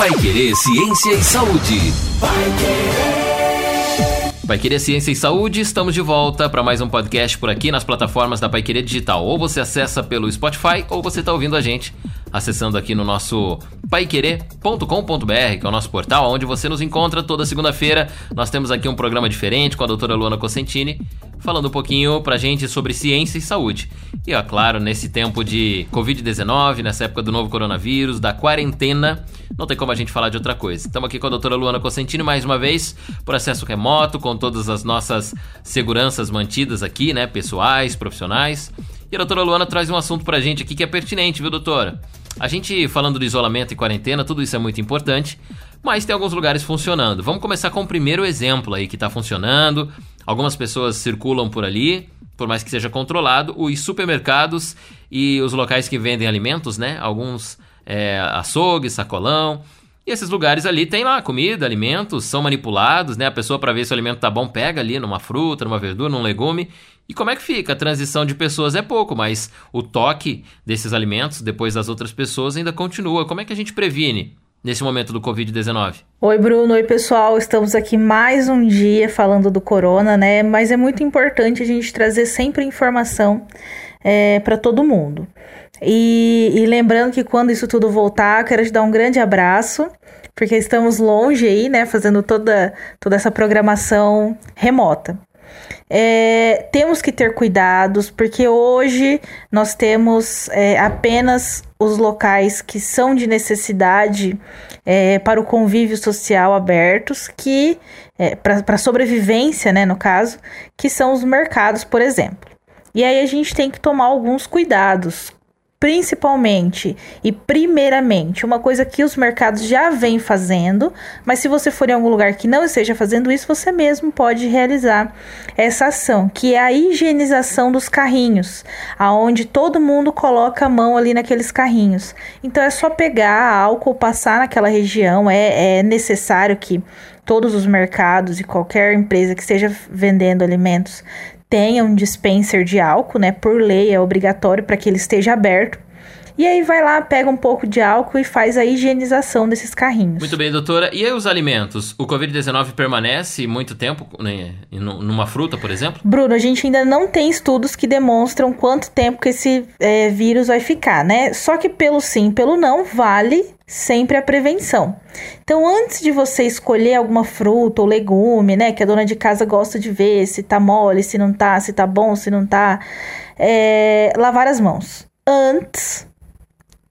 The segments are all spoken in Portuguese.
Pai Querer Ciência e Saúde. Pai Querer. Pai Querer Ciência e Saúde, estamos de volta para mais um podcast por aqui nas plataformas da Pai Querer Digital. Ou você acessa pelo Spotify ou você está ouvindo a gente acessando aqui no nosso paiquerê.com.br, que é o nosso portal, onde você nos encontra toda segunda-feira. Nós temos aqui um programa diferente com a doutora Luana Cosentini, falando um pouquinho pra gente sobre ciência e saúde. E, é claro, nesse tempo de Covid-19, nessa época do novo coronavírus, da quarentena, não tem como a gente falar de outra coisa. Estamos aqui com a doutora Luana Cosentini mais uma vez, por acesso remoto, com todas as nossas seguranças mantidas aqui, né, pessoais, profissionais. E a doutora Luana traz um assunto pra gente aqui que é pertinente, viu, doutora? A gente falando do isolamento e quarentena, tudo isso é muito importante, mas tem alguns lugares funcionando. Vamos começar com o primeiro exemplo aí que está funcionando. Algumas pessoas circulam por ali, por mais que seja controlado. Os supermercados e os locais que vendem alimentos, né? Alguns é, açougue, sacolão. Esses lugares ali tem lá comida, alimentos, são manipulados, né? A pessoa para ver se o alimento tá bom pega ali numa fruta, numa verdura, num legume e como é que fica? A transição de pessoas é pouco, mas o toque desses alimentos depois das outras pessoas ainda continua. Como é que a gente previne nesse momento do Covid-19? Oi, Bruno. Oi, pessoal. Estamos aqui mais um dia falando do corona, né? Mas é muito importante a gente trazer sempre informação é, para todo mundo. E, e, lembrando que quando isso tudo voltar, eu quero te dar um grande abraço, porque estamos longe aí, né? Fazendo toda, toda essa programação remota. É, temos que ter cuidados, porque hoje nós temos é, apenas os locais que são de necessidade é, para o convívio social abertos, que é, para sobrevivência, né, no caso, que são os mercados, por exemplo. E aí a gente tem que tomar alguns cuidados principalmente e primeiramente, uma coisa que os mercados já vêm fazendo, mas se você for em algum lugar que não esteja fazendo isso, você mesmo pode realizar essa ação, que é a higienização dos carrinhos, aonde todo mundo coloca a mão ali naqueles carrinhos. Então é só pegar álcool, passar naquela região, é, é necessário que todos os mercados e qualquer empresa que esteja vendendo alimentos tenha um dispenser de álcool, né? Por lei é obrigatório para que ele esteja aberto. E aí vai lá, pega um pouco de álcool e faz a higienização desses carrinhos. Muito bem, doutora. E aí os alimentos? O Covid-19 permanece muito tempo né, numa fruta, por exemplo? Bruno, a gente ainda não tem estudos que demonstram quanto tempo que esse é, vírus vai ficar, né? Só que pelo sim, pelo não, vale sempre a prevenção. Então, antes de você escolher alguma fruta ou legume, né, que a dona de casa gosta de ver se tá mole, se não tá, se tá bom, se não tá, é, lavar as mãos antes,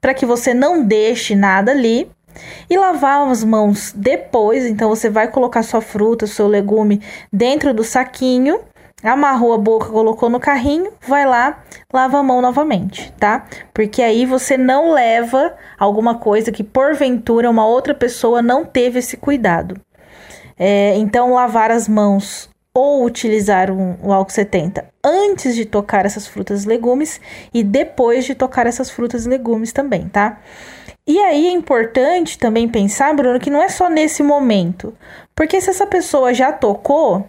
para que você não deixe nada ali. E lavar as mãos depois, então você vai colocar sua fruta, seu legume dentro do saquinho amarrou a boca, colocou no carrinho, vai lá, lava a mão novamente, tá? Porque aí você não leva alguma coisa que porventura uma outra pessoa não teve esse cuidado. É, então, lavar as mãos ou utilizar um, o álcool 70 antes de tocar essas frutas e legumes e depois de tocar essas frutas e legumes também, tá? E aí é importante também pensar, Bruno, que não é só nesse momento. Porque se essa pessoa já tocou,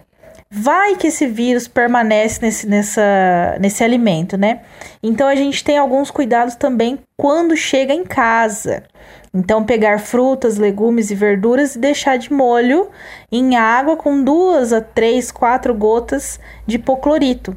vai que esse vírus permanece nesse, nessa, nesse alimento, né? Então a gente tem alguns cuidados também quando chega em casa. Então, pegar frutas, legumes e verduras e deixar de molho em água com duas a três, quatro gotas de hipoclorito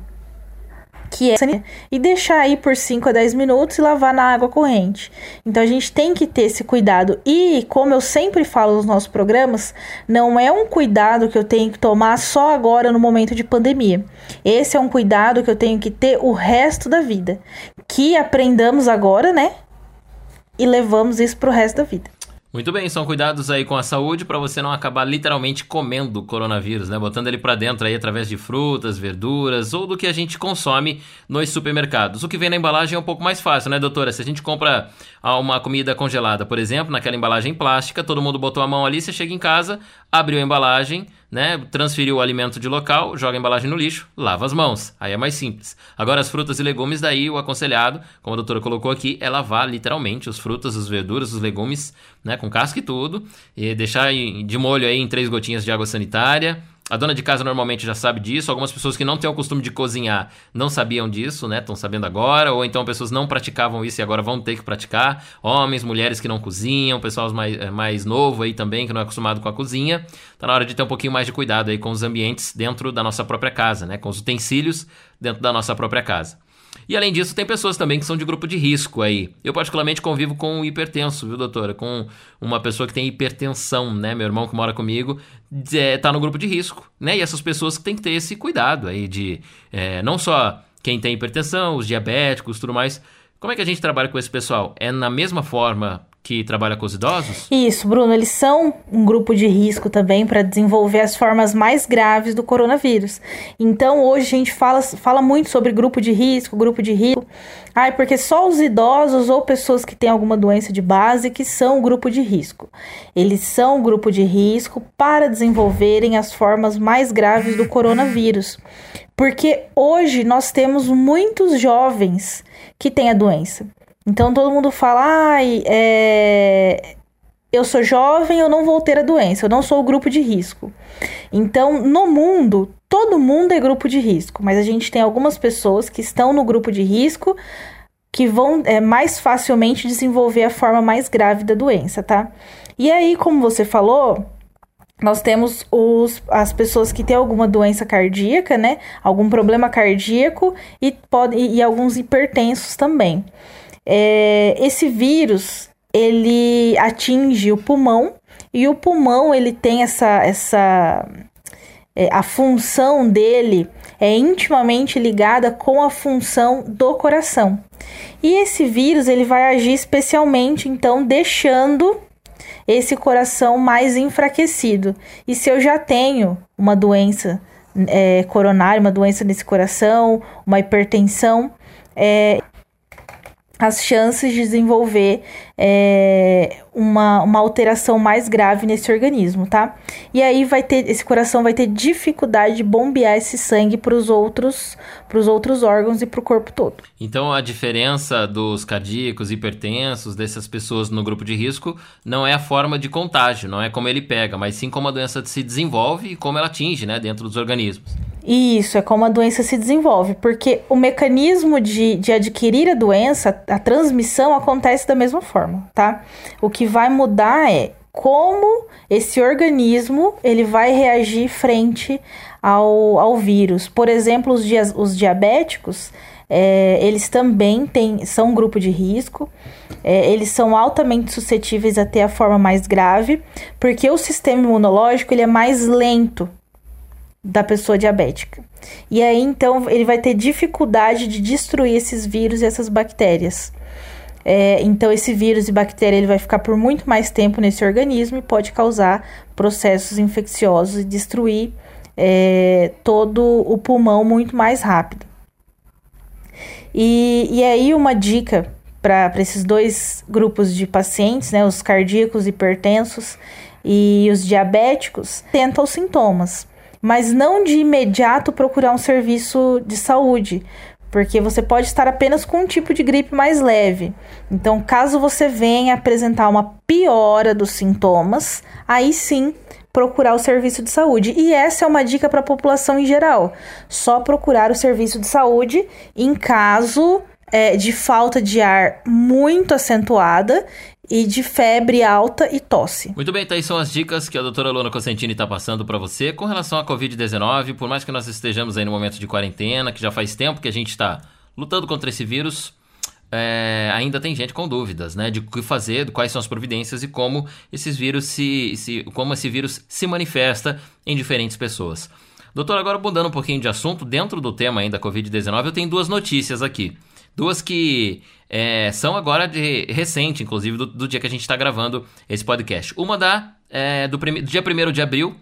que é e deixar aí por 5 a 10 minutos e lavar na água corrente. Então a gente tem que ter esse cuidado. E como eu sempre falo nos nossos programas, não é um cuidado que eu tenho que tomar só agora no momento de pandemia. Esse é um cuidado que eu tenho que ter o resto da vida. Que aprendamos agora, né? E levamos isso pro resto da vida. Muito bem, são cuidados aí com a saúde para você não acabar literalmente comendo o coronavírus, né? Botando ele para dentro aí através de frutas, verduras ou do que a gente consome nos supermercados. O que vem na embalagem é um pouco mais fácil, né, doutora? Se a gente compra uma comida congelada, por exemplo, naquela embalagem plástica, todo mundo botou a mão ali, você chega em casa, abriu a embalagem, né? Transferiu o alimento de local, joga a embalagem no lixo, lava as mãos. Aí é mais simples. Agora, as frutas e legumes, daí o aconselhado, como a doutora colocou aqui, é lavar literalmente os frutas, as verduras, os legumes, né? Com casca e tudo. E deixar de molho aí em três gotinhas de água sanitária A dona de casa normalmente já sabe disso. Algumas pessoas que não têm o costume de cozinhar não sabiam disso, né? Estão sabendo agora. Ou então pessoas não praticavam isso e agora vão ter que praticar. Homens, mulheres que não cozinham, pessoal mais, eh, mais novo aí também que não é acostumado com a cozinha. Tá na hora de ter um pouquinho mais de cuidado aí com os ambientes dentro da nossa própria casa, né? Com os utensílios dentro da nossa própria casa. E além disso, tem pessoas também que são de grupo de risco aí. Eu particularmente convivo com um hipertenso, viu, doutora? Com uma pessoa que tem hipertensão, né? Meu irmão que mora comigo é, tá no grupo de risco, né? E essas pessoas que têm que ter esse cuidado aí de é, não só quem tem hipertensão, os diabéticos, tudo mais. Como é que a gente trabalha com esse pessoal? É na mesma forma que trabalha com os idosos? Isso, Bruno, eles são um grupo de risco também para desenvolver as formas mais graves do coronavírus. Então, hoje a gente fala, fala muito sobre grupo de risco, grupo de risco. Ai, porque só os idosos ou pessoas que têm alguma doença de base que são grupo de risco. Eles são grupo de risco para desenvolverem as formas mais graves do coronavírus. Porque hoje nós temos muitos jovens que têm a doença. Então todo mundo fala, ai, é... eu sou jovem, eu não vou ter a doença, eu não sou o grupo de risco. Então, no mundo, todo mundo é grupo de risco, mas a gente tem algumas pessoas que estão no grupo de risco que vão é, mais facilmente desenvolver a forma mais grave da doença, tá? E aí, como você falou, nós temos os, as pessoas que têm alguma doença cardíaca, né? Algum problema cardíaco e, pode, e, e alguns hipertensos também. É, esse vírus ele atinge o pulmão e o pulmão ele tem essa essa é, a função dele é intimamente ligada com a função do coração. E esse vírus ele vai agir especialmente então deixando esse coração mais enfraquecido. E se eu já tenho uma doença é, coronária, uma doença nesse coração, uma hipertensão, é, as chances de desenvolver é, uma, uma alteração mais grave nesse organismo, tá? E aí vai ter esse coração vai ter dificuldade de bombear esse sangue para os outros para os outros órgãos e para o corpo todo. Então a diferença dos cardíacos, hipertensos, dessas pessoas no grupo de risco não é a forma de contágio, não é como ele pega, mas sim como a doença se desenvolve e como ela atinge, né, dentro dos organismos. Isso, é como a doença se desenvolve, porque o mecanismo de, de adquirir a doença, a transmissão acontece da mesma forma, tá? O que vai mudar é como esse organismo ele vai reagir frente ao, ao vírus. Por exemplo, os, dia, os diabéticos, é, eles também têm, são um grupo de risco, é, eles são altamente suscetíveis a ter a forma mais grave, porque o sistema imunológico ele é mais lento da pessoa diabética. E aí então ele vai ter dificuldade de destruir esses vírus e essas bactérias. É, então esse vírus e bactéria ele vai ficar por muito mais tempo nesse organismo e pode causar processos infecciosos e destruir é, todo o pulmão muito mais rápido. E, e aí uma dica para esses dois grupos de pacientes, né, os cardíacos, hipertensos e os diabéticos, tenta os sintomas mas não de imediato procurar um serviço de saúde, porque você pode estar apenas com um tipo de gripe mais leve. Então, caso você venha apresentar uma piora dos sintomas, aí sim procurar o serviço de saúde. E essa é uma dica para a população em geral. Só procurar o serviço de saúde em caso é, de falta de ar muito acentuada e de febre alta e tosse. Muito bem, tá aí são as dicas que a doutora Luana Cosentini está passando para você com relação à Covid-19. Por mais que nós estejamos aí no momento de quarentena, que já faz tempo que a gente está lutando contra esse vírus, é, ainda tem gente com dúvidas, né, de o que fazer, quais são as providências e como esses vírus se, se, como esse vírus se manifesta em diferentes pessoas. Doutor, agora mudando um pouquinho de assunto, dentro do tema ainda Covid-19, eu tenho duas notícias aqui. Duas que é, são agora de recente, inclusive, do, do, dia que a gente está gravando esse podcast. Uma da, é, do, do dia 1 de abril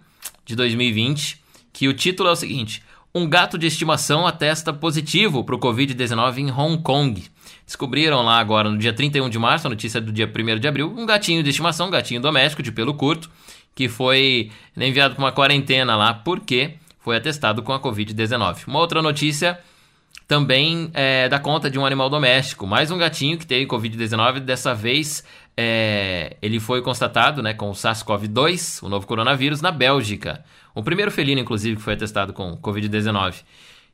de 2020, que o título é o seguinte: Um gato de estimação atesta positivo para o Covid-19 em Hong Kong. Descobriram lá agora, no dia 31 de março, a notícia do dia 1 de abril, um gatinho de estimação, um gatinho doméstico de pelo curto, que foi enviado para uma quarentena lá porque foi atestado com a Covid-19. Uma outra notícia também é, dá conta de um animal doméstico, mais um gatinho que teve Covid-19, dessa vez é, ele foi constatado né, com o SARS-CoV-2, o novo coronavírus, na Bélgica. O primeiro felino, inclusive, que foi atestado com Covid-19.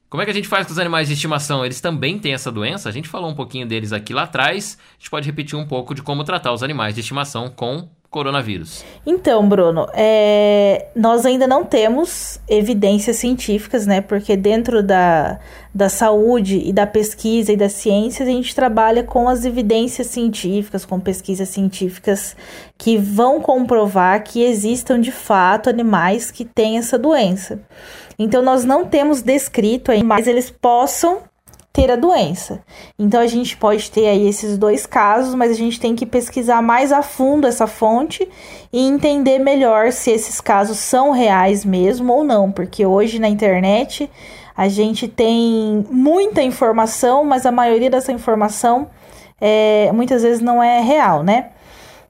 Como é que a gente faz com os animais de estimação? Eles também têm essa doença? A gente falou um pouquinho deles aqui lá atrás. A gente pode repetir um pouco de como tratar os animais de estimação com coronavírus. Então, Bruno, é... nós ainda não temos evidências científicas, né? Porque dentro da, da saúde e da pesquisa e da ciência, a gente trabalha com as evidências científicas, com pesquisas científicas que vão comprovar que existam de fato animais que têm essa doença. Então, nós não temos descrito aí, mas eles possam ter a doença. Então a gente pode ter aí esses dois casos, mas a gente tem que pesquisar mais a fundo essa fonte e entender melhor se esses casos são reais mesmo ou não, porque hoje na internet a gente tem muita informação, mas a maioria dessa informação é, muitas vezes não é real, né?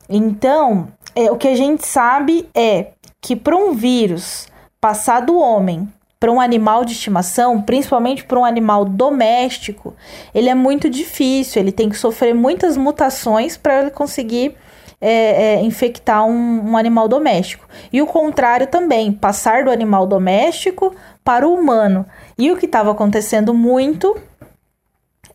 Então, é, o que a gente sabe é que para um vírus passar do homem para um animal de estimação, principalmente para um animal doméstico, ele é muito difícil, ele tem que sofrer muitas mutações para ele conseguir é, é, infectar um, um, animal doméstico. E o contrário também, passar do animal doméstico para o humano. E o que estava acontecendo muito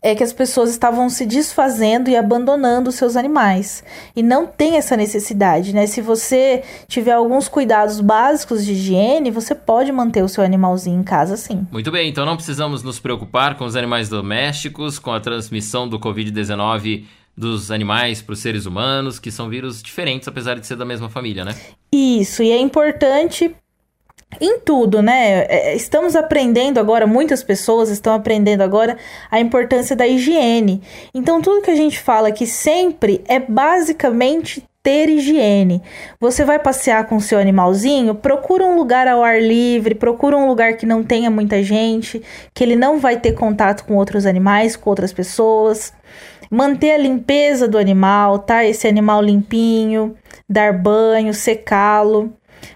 é que as pessoas estavam se desfazendo e abandonando seus animais. E não tem essa necessidade, né? Se você tiver alguns cuidados básicos de higiene, você pode manter o seu animalzinho em casa sim. Muito bem, então não precisamos nos preocupar com os animais domésticos, com a transmissão do Covid-19 dos animais para os seres humanos, que são vírus diferentes, apesar de ser da mesma família, né? Isso, e é importante em tudo, né? É, é, estamos aprendendo agora, muitas pessoas estão aprendendo agora a importância da higiene. Então, tudo que a gente fala aqui sempre é basicamente ter higiene. Você vai passear com seu animalzinho, procura um lugar ao ar livre, procura um lugar que não tenha muita gente, que ele não vai ter contato com outros animais, com outras pessoas. Manter a limpeza do animal, tá? Esse animal limpinho, dar banho, secá-lo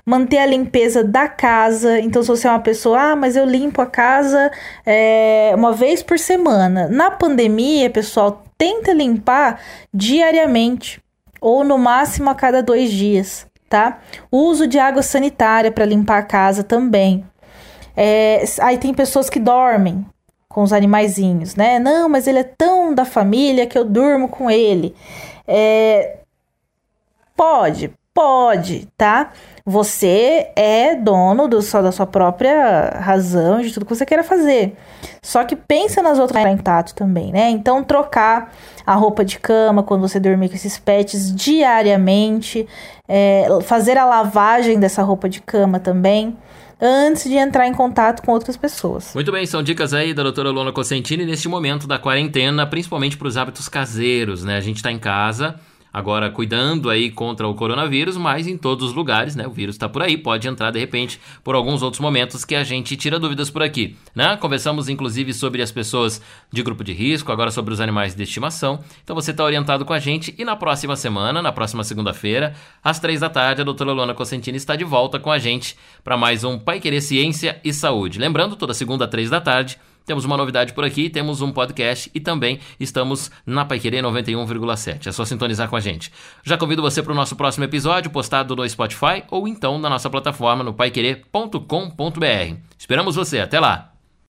manter a limpeza da casa. Então, se você é uma pessoa, ah, mas eu limpo a casa é, uma vez por semana. Na pandemia, pessoal, tenta limpar diariamente ou no máximo a cada dois dias, tá? Uso de água sanitária para limpar a casa também. É, aí tem pessoas que dormem com os animaizinhos, né? Não, mas ele é tão da família que eu durmo com ele. É, pode, pode, tá? Você é dono do, só da sua própria razão, de tudo que você queira fazer. Só que pensa nas outras contato também, né? Então, trocar a roupa de cama quando você dormir com esses pets diariamente, é, fazer a lavagem dessa roupa de cama também antes de entrar em contato com outras pessoas. Muito bem, são dicas aí da doutora Lona Cosentini neste momento da quarentena, principalmente para os hábitos caseiros, né? A gente está em casa, agora cuidando aí contra o coronavírus, mas em todos os lugares, né? O vírus está por aí, pode entrar de repente por alguns outros momentos que a gente tira dúvidas por aqui, né? Conversamos inclusive sobre as pessoas de grupo de risco, agora sobre os animais de estimação. Então você está orientado com a gente e na próxima semana, na próxima segunda-feira, às três da tarde, a doutora Luana Cosentini está de volta com a gente para mais um Pai Querer Ciência e Saúde. Lembrando, toda segunda às três da tarde, temos uma novidade por aqui, temos um podcast e também estamos na Paiquerê 91,7. É só sintonizar com a gente. Já convido você para o nosso próximo episódio, postado no Spotify ou então na nossa plataforma no paiquerê.com.br. Esperamos você, até lá!